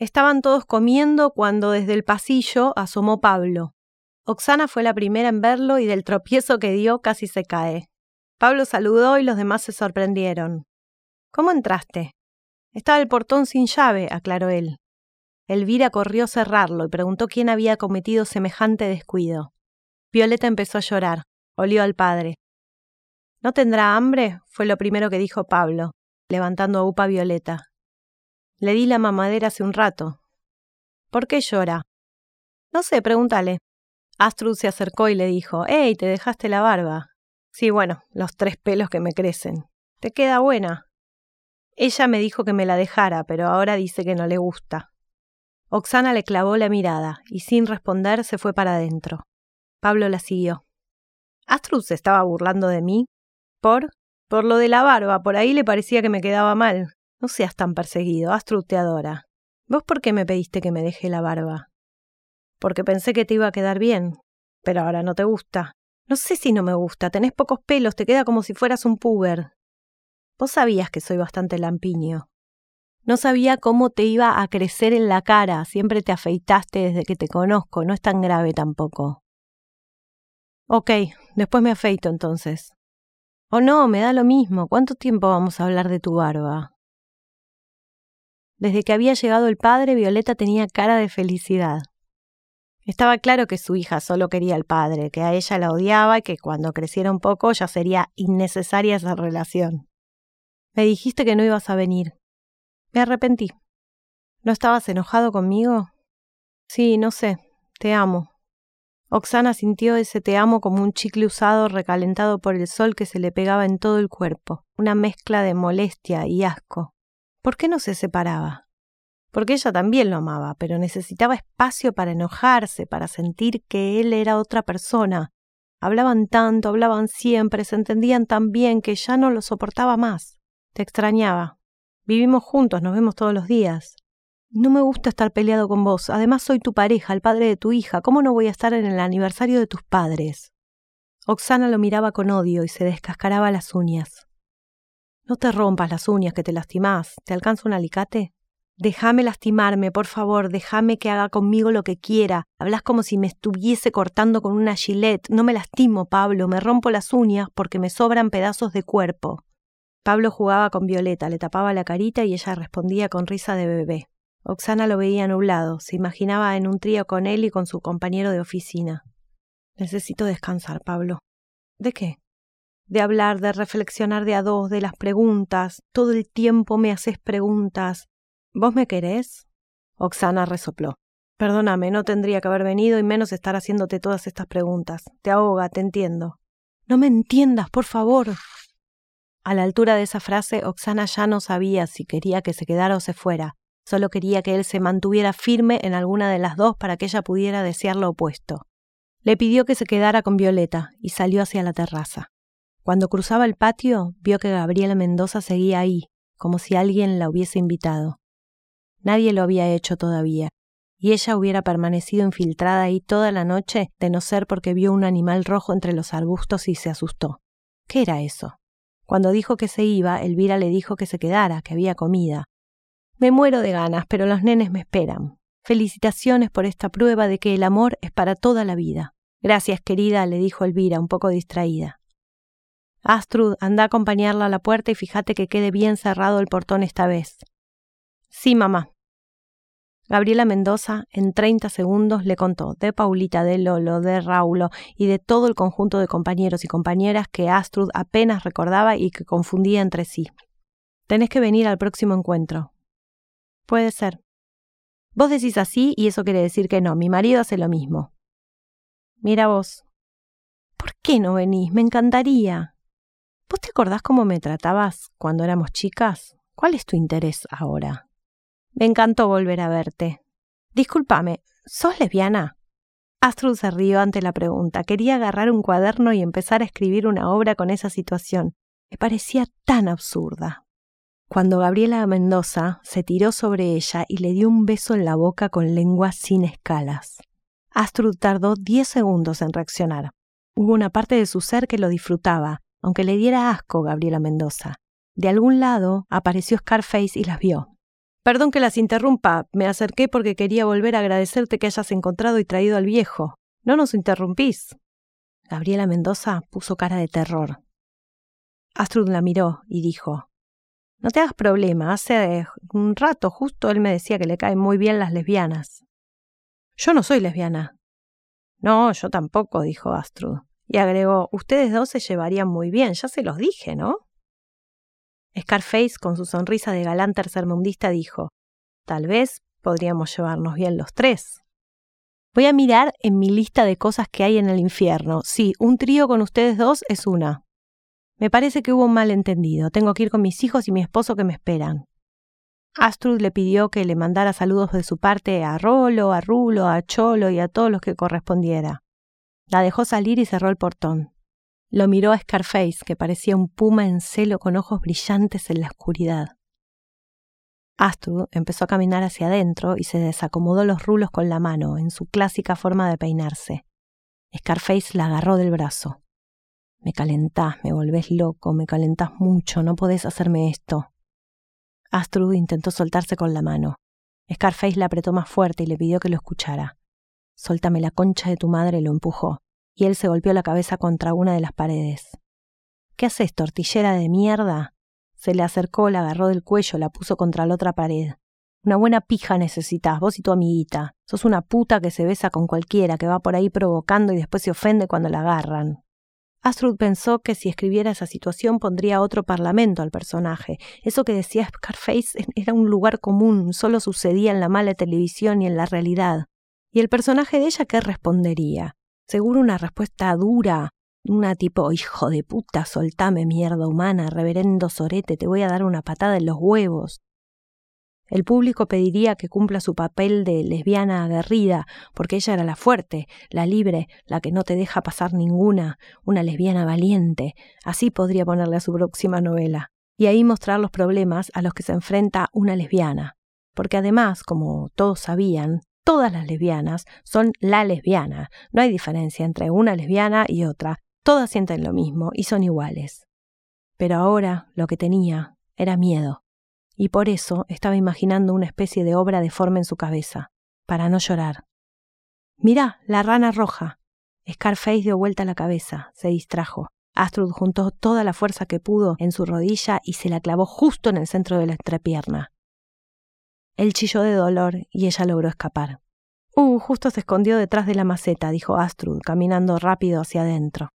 Estaban todos comiendo cuando desde el pasillo asomó Pablo. Oxana fue la primera en verlo y del tropiezo que dio casi se cae. Pablo saludó y los demás se sorprendieron. ¿Cómo entraste? Estaba el portón sin llave, aclaró él. Elvira corrió a cerrarlo y preguntó quién había cometido semejante descuido. Violeta empezó a llorar. Olió al padre. ¿No tendrá hambre? fue lo primero que dijo Pablo, levantando a Upa Violeta. Le di la mamadera hace un rato. ¿Por qué llora? No sé, pregúntale. Astrud se acercó y le dijo, ¡Ey, te dejaste la barba! Sí, bueno, los tres pelos que me crecen. ¿Te queda buena? Ella me dijo que me la dejara, pero ahora dice que no le gusta. Oxana le clavó la mirada y sin responder se fue para adentro. Pablo la siguió. ¿Astrud se estaba burlando de mí? ¿Por? Por lo de la barba, por ahí le parecía que me quedaba mal. No seas tan perseguido, adora. ¿Vos por qué me pediste que me deje la barba? Porque pensé que te iba a quedar bien, pero ahora no te gusta. No sé si no me gusta, tenés pocos pelos, te queda como si fueras un puber. Vos sabías que soy bastante lampiño. No sabía cómo te iba a crecer en la cara, siempre te afeitaste desde que te conozco, no es tan grave tampoco. Ok, después me afeito entonces. O oh, no, me da lo mismo, ¿cuánto tiempo vamos a hablar de tu barba? Desde que había llegado el padre, Violeta tenía cara de felicidad. Estaba claro que su hija solo quería al padre, que a ella la odiaba y que cuando creciera un poco ya sería innecesaria esa relación. Me dijiste que no ibas a venir. Me arrepentí. ¿No estabas enojado conmigo? Sí, no sé. Te amo. Oxana sintió ese te amo como un chicle usado recalentado por el sol que se le pegaba en todo el cuerpo, una mezcla de molestia y asco. ¿Por qué no se separaba? Porque ella también lo amaba, pero necesitaba espacio para enojarse, para sentir que él era otra persona. Hablaban tanto, hablaban siempre, se entendían tan bien que ya no lo soportaba más. Te extrañaba, Vivimos juntos, nos vemos todos los días. No me gusta estar peleado con vos. Además soy tu pareja, el padre de tu hija. ¿Cómo no voy a estar en el aniversario de tus padres? Oxana lo miraba con odio y se descascaraba las uñas. No te rompas las uñas, que te lastimás. ¿Te alcanza un alicate? Déjame lastimarme, por favor, déjame que haga conmigo lo que quiera. Hablas como si me estuviese cortando con una gilet. No me lastimo, Pablo, me rompo las uñas porque me sobran pedazos de cuerpo. Pablo jugaba con Violeta, le tapaba la carita y ella respondía con risa de bebé. Oxana lo veía nublado, se imaginaba en un trío con él y con su compañero de oficina. Necesito descansar, Pablo. ¿De qué? De hablar, de reflexionar de a dos, de las preguntas. Todo el tiempo me haces preguntas. ¿Vos me querés? Oxana resopló. Perdóname, no tendría que haber venido y menos estar haciéndote todas estas preguntas. Te ahoga, te entiendo. No me entiendas, por favor. A la altura de esa frase, Oxana ya no sabía si quería que se quedara o se fuera. Solo quería que él se mantuviera firme en alguna de las dos para que ella pudiera desear lo opuesto. Le pidió que se quedara con Violeta y salió hacia la terraza. Cuando cruzaba el patio, vio que Gabriela Mendoza seguía ahí, como si alguien la hubiese invitado. Nadie lo había hecho todavía, y ella hubiera permanecido infiltrada ahí toda la noche de no ser porque vio un animal rojo entre los arbustos y se asustó. ¿Qué era eso? Cuando dijo que se iba, Elvira le dijo que se quedara, que había comida. Me muero de ganas, pero los nenes me esperan. Felicitaciones por esta prueba de que el amor es para toda la vida. Gracias, querida, le dijo Elvira, un poco distraída. Astrud, anda a acompañarla a la puerta y fíjate que quede bien cerrado el portón esta vez. Sí, mamá. Gabriela Mendoza en treinta segundos le contó de Paulita, de Lolo, de Raulo y de todo el conjunto de compañeros y compañeras que Astrud apenas recordaba y que confundía entre sí. Tenés que venir al próximo encuentro. Puede ser. Vos decís así y eso quiere decir que no, mi marido hace lo mismo. Mira vos. ¿Por qué no venís? Me encantaría. ¿Vos te acordás cómo me tratabas cuando éramos chicas? ¿Cuál es tu interés ahora? Me encantó volver a verte. Discúlpame, ¿sos lesbiana? Astrud se rió ante la pregunta. Quería agarrar un cuaderno y empezar a escribir una obra con esa situación. Me parecía tan absurda. Cuando Gabriela Mendoza se tiró sobre ella y le dio un beso en la boca con lengua sin escalas. Astrud tardó diez segundos en reaccionar. Hubo una parte de su ser que lo disfrutaba, aunque le diera asco Gabriela Mendoza. De algún lado apareció Scarface y las vio. Perdón que las interrumpa, me acerqué porque quería volver a agradecerte que hayas encontrado y traído al viejo. No nos interrumpís. Gabriela Mendoza puso cara de terror. Astrud la miró y dijo No te hagas problema, hace un rato justo él me decía que le caen muy bien las lesbianas. Yo no soy lesbiana. No, yo tampoco, dijo Astrud. Y agregó Ustedes dos se llevarían muy bien, ya se los dije, ¿no? Scarface, con su sonrisa de galán tercermundista, dijo Tal vez podríamos llevarnos bien los tres. Voy a mirar en mi lista de cosas que hay en el infierno. Sí, un trío con ustedes dos es una. Me parece que hubo un malentendido. Tengo que ir con mis hijos y mi esposo que me esperan. Astrud le pidió que le mandara saludos de su parte a Rolo, a Rulo, a Cholo y a todos los que correspondiera. La dejó salir y cerró el portón. Lo miró a Scarface, que parecía un puma en celo con ojos brillantes en la oscuridad. Astrud empezó a caminar hacia adentro y se desacomodó los rulos con la mano, en su clásica forma de peinarse. Scarface la agarró del brazo. Me calentás, me volvés loco, me calentás mucho, no podés hacerme esto. Astrud intentó soltarse con la mano. Scarface la apretó más fuerte y le pidió que lo escuchara. Soltame la concha de tu madre, lo empujó y él se golpeó la cabeza contra una de las paredes. ¿Qué haces, tortillera de mierda? Se le acercó, la agarró del cuello, la puso contra la otra pared. Una buena pija necesitas, vos y tu amiguita. Sos una puta que se besa con cualquiera, que va por ahí provocando y después se ofende cuando la agarran. Astrud pensó que si escribiera esa situación pondría otro parlamento al personaje. Eso que decía Scarface era un lugar común, solo sucedía en la mala televisión y en la realidad. ¿Y el personaje de ella qué respondería? Seguro una respuesta dura, una tipo, hijo de puta, soltame mierda humana, reverendo sorete, te voy a dar una patada en los huevos. El público pediría que cumpla su papel de lesbiana aguerrida, porque ella era la fuerte, la libre, la que no te deja pasar ninguna, una lesbiana valiente. Así podría ponerle a su próxima novela. Y ahí mostrar los problemas a los que se enfrenta una lesbiana. Porque además, como todos sabían, todas las lesbianas son la lesbiana. No hay diferencia entre una lesbiana y otra. Todas sienten lo mismo y son iguales. Pero ahora lo que tenía era miedo. Y por eso estaba imaginando una especie de obra deforme en su cabeza, para no llorar. Mirá, la rana roja. Scarface dio vuelta la cabeza, se distrajo. Astrud juntó toda la fuerza que pudo en su rodilla y se la clavó justo en el centro de la entrepierna. Él chilló de dolor y ella logró escapar. Uh, justo se escondió detrás de la maceta, dijo Astrud, caminando rápido hacia adentro.